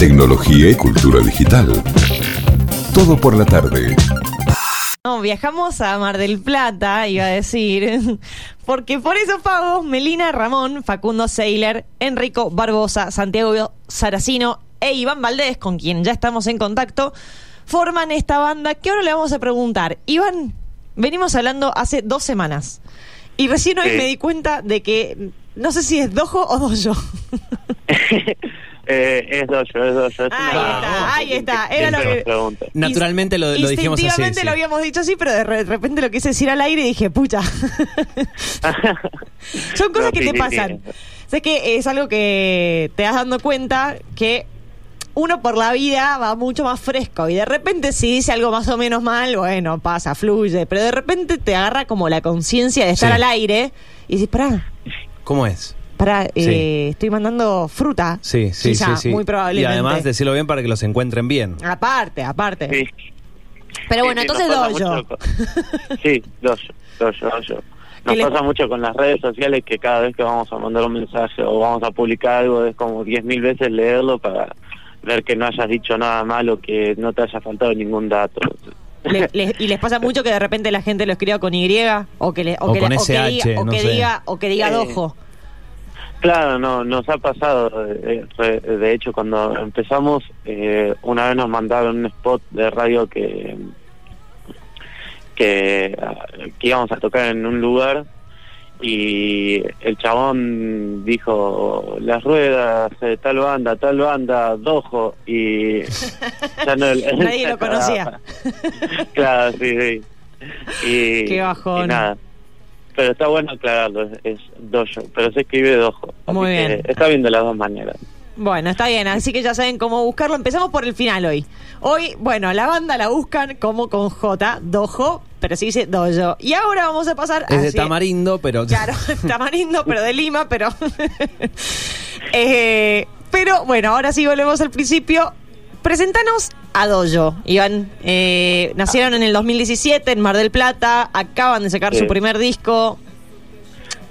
tecnología y cultura digital. Todo por la tarde. No, viajamos a Mar del Plata, iba a decir, porque por esos pagos, Melina Ramón, Facundo Seiler, Enrico Barbosa, Santiago Saracino e Iván Valdés, con quien ya estamos en contacto, forman esta banda que ahora le vamos a preguntar. Iván, venimos hablando hace dos semanas y recién hoy me di cuenta de que no sé si es Dojo o Dojo. Eh, es dojo, es dojo. Es Ahí una- está, ahí está, era lo que-. Naturalmente lo, lo dijimos así. Instintivamente sí. lo habíamos dicho así, pero de re- de repente lo quise decir al aire y dije, pucha. Son cosas No, que sí, te sí, pasan. sí. Sé que es algo que te das dando cuenta que uno por la vida va mucho más fresco y de repente si dice algo más o menos mal, bueno, pasa, fluye, pero de repente te agarra como la conciencia de estar Sí. al aire y dices, pará, ¿Cómo es? Sí. eh, estoy mandando fruta. Sí, sí, Quizá, sí, sí. Muy Y probablemente. además decirlo bien para que los encuentren bien. Aparte, aparte. Sí. Pero bueno, sí, entonces nos pasa doy yo. mucho con- Sí, dojo, dojo, dojo. Nos ¿Qué le- pasa mucho con las redes sociales que cada vez que vamos a mandar un mensaje o vamos a publicar algo es como 10.000 veces leerlo para ver que no hayas dicho nada malo, que no te haya faltado ningún dato. Le- le- y les pasa mucho que de repente la gente lo escriba con Y o que le, o O que, con le- o que SH, diga o que diga o que diga Eh, dojo. Claro, no, nos ha pasado. eh, eh, De hecho, cuando empezamos, eh, una vez nos mandaron un spot de radio que que, que íbamos a tocar en un lugar y el chabón dijo las ruedas, eh, tal banda, tal banda, dojo y ya no Nadie lo conocía. claro, sí, sí. Y, Qué bajón. y nada. Pero está bueno aclararlo, es, es dojo, pero se escribe dojo. así Muy que bien. Está bien de las dos maneras. Bueno, está bien, así que ya saben cómo buscarlo. Empezamos por el final hoy. Hoy, bueno, la banda la buscan como con J, dojo, pero se dice dojo. Y ahora vamos a pasar Es de tamarindo, pero. Claro, tamarindo, pero de Lima, pero. Eh, pero bueno, ahora sí volvemos al principio. Presentanos a Dojo, Iván. Eh, nacieron en el 2017 en Mar del Plata, acaban de sacar Sí. su primer disco.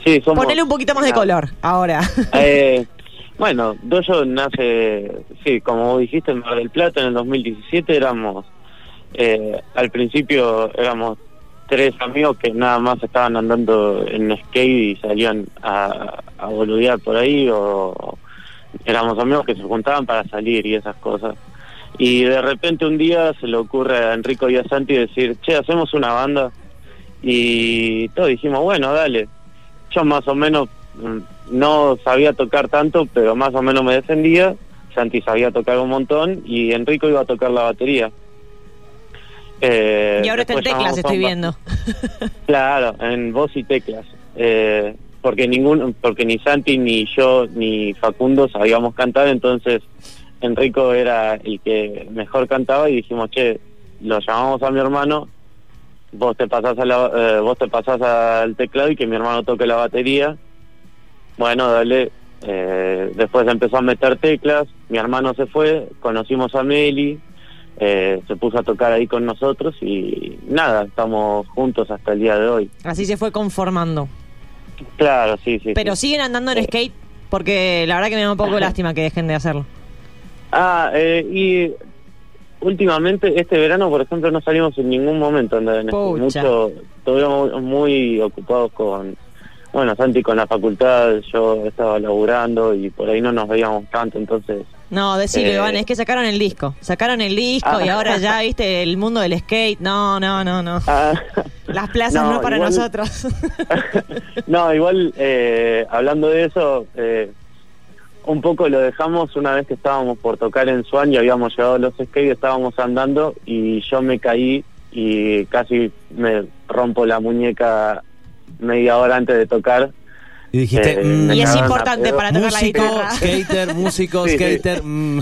Sí, somos, Ponele un poquito más de color ahora. Eh, bueno, Dojo nace, sí, como vos dijiste, en Mar del Plata en el 2017 éramos, eh, al principio éramos tres amigos que nada más estaban andando en skate y salían a, a boludear por ahí o éramos amigos que se juntaban para salir y esas cosas. Y de repente un día se le ocurre a Enrico y a Santi decir, che, hacemos una banda. Y todos dijimos, bueno, dale. Yo más o menos mm, no sabía tocar tanto, pero más o menos me defendía. Santi sabía tocar un montón y Enrico iba a tocar la batería. Eh, y ahora está en teclas, estoy viendo. Claro, en voz y teclas. Eh, porque ningún, porque ni Santi, ni yo, ni Facundo sabíamos cantar, entonces Enrico era el que mejor cantaba y dijimos, che, lo llamamos a mi hermano, vos te pasás a la, eh, vos te pasás al teclado y que mi hermano toque la batería. Bueno, dale. Eh, después empezó a meter teclas, mi hermano se fue, conocimos a Meli, eh, se puso a tocar ahí con nosotros y nada, estamos juntos hasta el día de hoy. Así se fue conformando. Claro, sí, sí. Pero sí. siguen andando en skate porque la verdad que me da un poco lástima que dejen de hacerlo. Ah, eh, y últimamente, este verano, por ejemplo, no salimos en ningún momento en. Pucha. Mucho, estuvimos muy ocupados con, bueno, Santi con la facultad, yo estaba laburando y por ahí no nos veíamos tanto, entonces... No, decilo, Eh. Iván, es que sacaron el disco. Sacaron el disco Ah. y ahora ya, viste, el mundo del skate. No, no, no, no. Ah, Las plazas no, No, para igual- nosotros. no, igual, eh, hablando de eso, eh, un poco lo dejamos una vez que estábamos por tocar en Swan y habíamos llevado los skates, estábamos andando y yo me caí y casi me rompo la muñeca media hora antes de tocar. Y dijiste. Eh, mm, y es importante para tocar la guitarra. skater, músico, Sí, sí. skater. mm.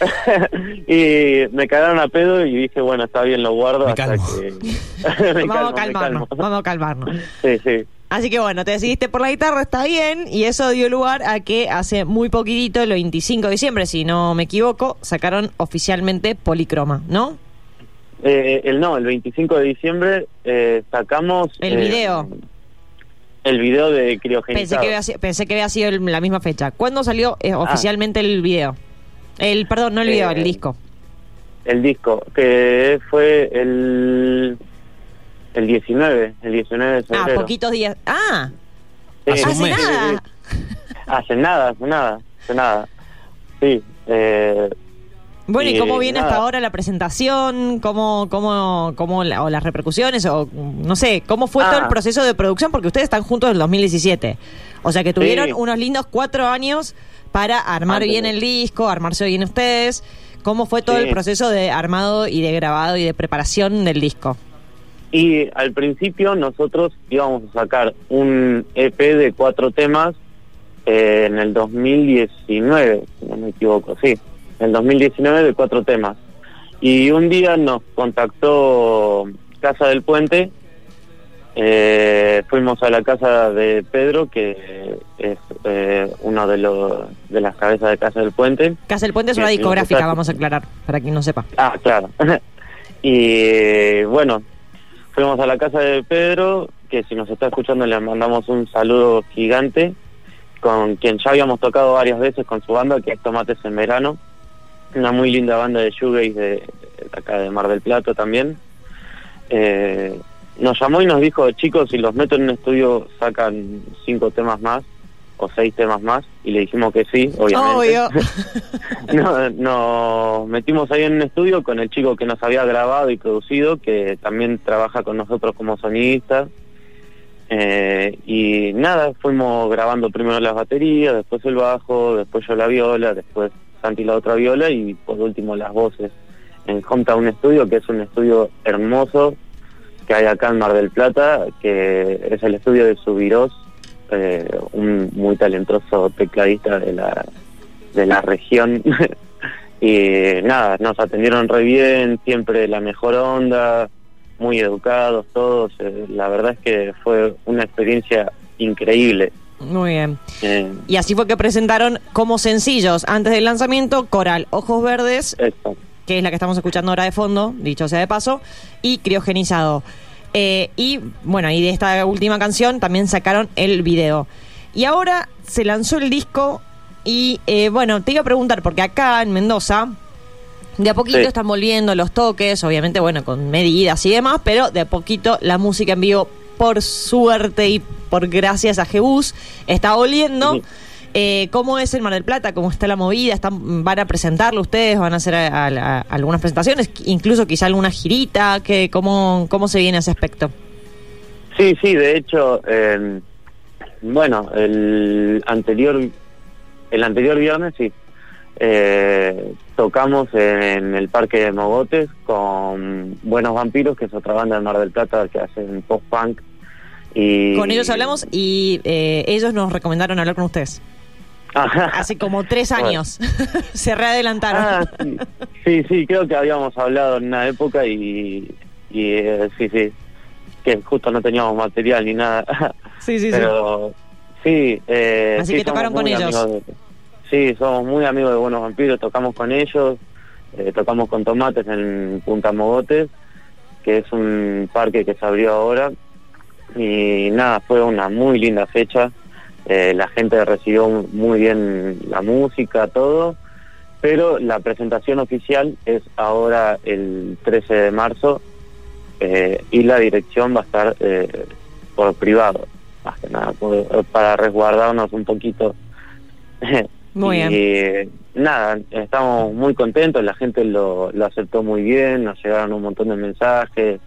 y me cagaron a pedo y dije, bueno, está bien, lo guardo Me hasta calmo. que... Me vamos calmo, a me calmarnos, calmo. vamos a calmarnos. Sí, sí. Así que bueno, te decidiste por la guitarra, está bien, y eso dio lugar a que hace muy poquitito, el 25 de diciembre, si no me equivoco, sacaron oficialmente Policroma, ¿no? Eh, el no, el 25 de diciembre eh, sacamos... El eh, video. El video de criogenizado. Pensé que, había, pensé que había sido el- la misma fecha. ¿Cuándo salió Ah. eh, oficialmente el video? El, perdón, no el video, Eh, el disco. El disco, que fue el, el 19, el 19 de Ah, febrero. poquitos días. Ah, Sí, Hace nada. Hace nada, hace nada, hace nada. Sí, eh, Bueno, ¿y cómo viene nada. hasta ahora la presentación? ¿Cómo, cómo, cómo la- o las repercusiones? O no sé, ¿cómo fue todo Ah. el proceso de producción? Porque ustedes están juntos en el 2017. O sea que tuvieron Sí. unos lindos cuatro años para armar Antes bien el disco, armarse bien ustedes. ¿Cómo fue todo Sí. el proceso de armado y de grabado y de preparación del disco? Y al principio nosotros íbamos a sacar un EP de cuatro temas eh, en el 2019, si no me equivoco, sí, en el 2019 de cuatro temas. Y un día nos contactó Casa del Puente, eh, fuimos a la casa de Pedro, que es eh, uno de, los de las cabezas de Casa del Puente. Casa del Puente es una sí, discográfica, vamos a aclarar, para quien no sepa. Ah, claro. y bueno, fuimos a la casa de Pedro, que si nos está escuchando le mandamos un saludo gigante, con quien ya habíamos tocado varias veces con su banda, que es Tomates en Verano, una muy linda banda de shoegaze de, de acá de Mar del Plata también. Eh, nos llamó y nos dijo, chicos, si los meto en un estudio sacan cinco temas más o seis temas más, y le dijimos que sí, obviamente. No, nos metimos ahí en un estudio con el chico que nos había grabado y producido, que también trabaja con nosotros como sonidista. Eh, y nada, fuimos grabando primero las baterías, después el bajo, después yo la viola, después Santi la otra viola y por último las voces en Hometown Studio, que es un estudio hermoso que hay acá en Mar del Plata, que es el estudio de Subiros, eh, un muy talentoso tecladista de la, de la región. y nada, nos atendieron re bien, siempre la mejor onda, muy educados todos. eh, la verdad es que fue una experiencia increíble. Muy bien. Eh, Y así fue que presentaron como sencillos antes del lanzamiento Coral, Ojos Verdes, que es la que estamos escuchando ahora de fondo, dicho sea de paso, y Criogenizado. Eh, y bueno, y de esta última canción también sacaron el video. Y ahora se lanzó el disco y eh, bueno, te iba a preguntar, porque acá en Mendoza, de a poquito Sí. están volviendo los toques, obviamente, bueno, con medidas y demás, pero de a poquito la música en vivo, por suerte y por gracias a Jebus, está volviendo. Sí. Eh, ¿Cómo es el Mar del Plata? ¿Cómo está la movida? ¿Están, ¿Van a presentarlo ustedes? ¿Van a hacer a- a- a- algunas presentaciones? Incluso quizá alguna girita. ¿Qué, cómo, ¿Cómo se viene ese aspecto? Sí, sí, de hecho, eh, bueno, el anterior, el anterior viernes sí, eh, tocamos en el Parque de Mogotes con Buenos Vampiros, que es otra banda de Mar del Plata que hacen post-punk. Y... Con ellos hablamos y eh, ellos nos recomendaron hablar con ustedes. Hace como tres Bueno. años. se readelantaron. Ah, sí. sí, sí, creo que habíamos hablado en una época y, y eh, sí, sí, que justo no teníamos material ni nada. sí, sí, sí. Pero sí, eh, Así sí, que tocaron con ellos. de- sí, somos muy amigos de Buenos Vampiros, tocamos con ellos, eh, tocamos con Tomates en Punta Mogotes, que es un parque que se abrió ahora. Y nada, fue una muy linda fecha. Eh, la gente recibió muy bien la música, todo. Pero la presentación oficial es ahora el 13 de marzo eh, y la dirección va a estar eh, por privado, más que nada, por- para resguardarnos un poquito. Muy y bien. nada, estamos muy contentos, la gente lo, lo aceptó muy bien, nos llegaron un montón de mensajes,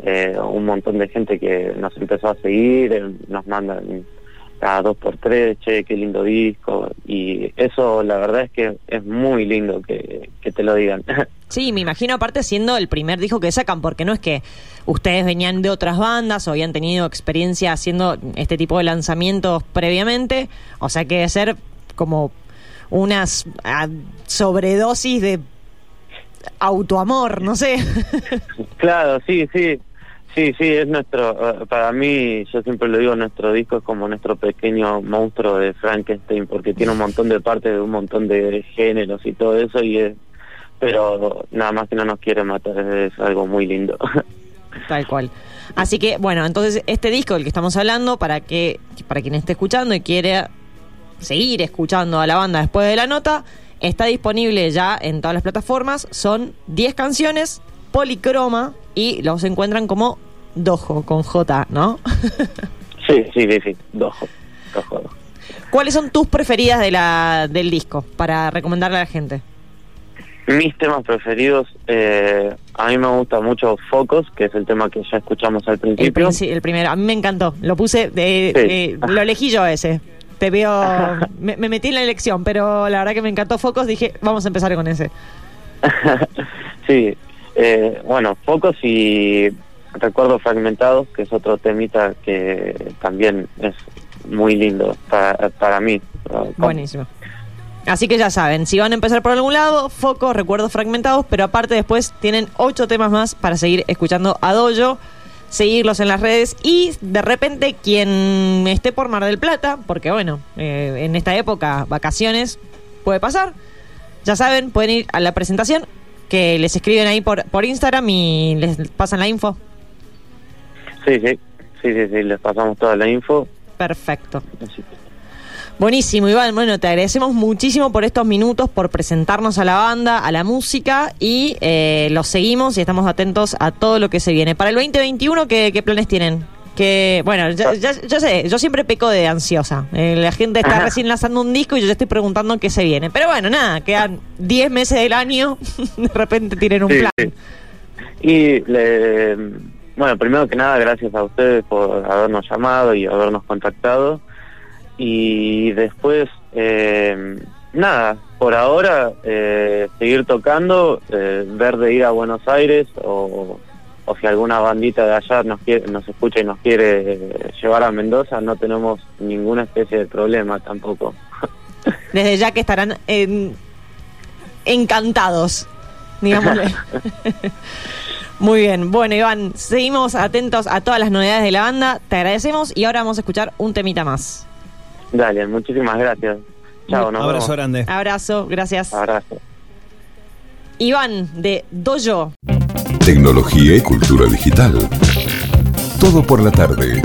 eh, un montón de gente que nos empezó a seguir, eh, nos mandan cada dos por tres, che, qué lindo disco, y eso la verdad es que es muy lindo que, que te lo digan. Sí, me imagino aparte siendo el primer disco que sacan, porque no es que ustedes venían de otras bandas o habían tenido experiencia haciendo este tipo de lanzamientos previamente, o sea que debe ser como unas ah, sobredosis de autoamor, no sé. Claro, sí, sí, sí, sí, es nuestro, eh, para mí, yo siempre lo digo, nuestro disco es como nuestro pequeño monstruo de Frankenstein, porque tiene un montón de partes de un montón de géneros y todo eso, y es, pero nada más que no nos quiere matar, es algo muy lindo. Tal cual. Así que, bueno, entonces este disco del que estamos hablando, para que para quien esté escuchando y quiera seguir escuchando a la banda después de la nota, Está disponible ya en todas las plataformas. Son 10 canciones, policroma, y los encuentran como Dojo, con J, ¿no? Sí, sí, sí, sí, dojo, dojo. ¿Cuáles son tus preferidas de la, del disco para recomendarle a la gente? Mis temas preferidos, eh, a mí me gusta mucho Focus, que es el tema que ya escuchamos al El, principio. princi- el primero, a mí me encantó. Lo puse, de, Sí. eh, lo elegí yo ese. Te veo, me, me metí en la elección, pero la verdad que me encantó Focus. Dije, vamos a empezar con ese. sí, eh, bueno, Focus y Recuerdos Fragmentados, que es otro temita que también es muy lindo para, para mí. Buenísimo. Así que ya saben, si van a empezar por algún lado, focos, recuerdos fragmentados, pero aparte después tienen ocho temas más para seguir escuchando a Dojo, seguirlos en las redes y de repente quien esté por Mar del Plata, porque bueno, eh, en esta época vacaciones puede pasar, ya saben, pueden ir a la presentación que les escriben ahí por, por Instagram y les pasan la info. Sí, sí, sí, sí, sí, les pasamos toda la info. Perfecto. Buenísimo, Iván. Bueno, te agradecemos muchísimo por estos minutos, por presentarnos a la banda, a la música y eh, los seguimos y estamos atentos a todo lo que se viene. Para el 2021, ¿qué, qué planes tienen? Que, bueno, ya, ya- yo sé, yo siempre peco de ansiosa. Eh, la gente está Ajá. recién lanzando un disco y yo ya estoy preguntando qué se viene. Pero bueno, nada, quedan 10 meses del año, de repente tienen un Sí, plan. sí. Y le, bueno, primero que nada, gracias a ustedes por habernos llamado y habernos contactado. Y después, eh, nada, por ahora, eh, seguir tocando, eh, ver de ir a Buenos Aires o, o si alguna bandita de allá nos, quiere, nos escucha y nos quiere eh, llevar a Mendoza, no tenemos ninguna especie de problema tampoco. Desde ya que estarán encantados, digámosle. Muy bien, bueno Iván, seguimos atentos a todas las novedades de la banda, te agradecemos y ahora vamos a escuchar un temita más. Dale, muchísimas gracias. Chao, nos Abrazo vemos. grande. Abrazo, gracias. Abrazo. Iván de Dojo. Tecnología y cultura digital. Todo por la tarde.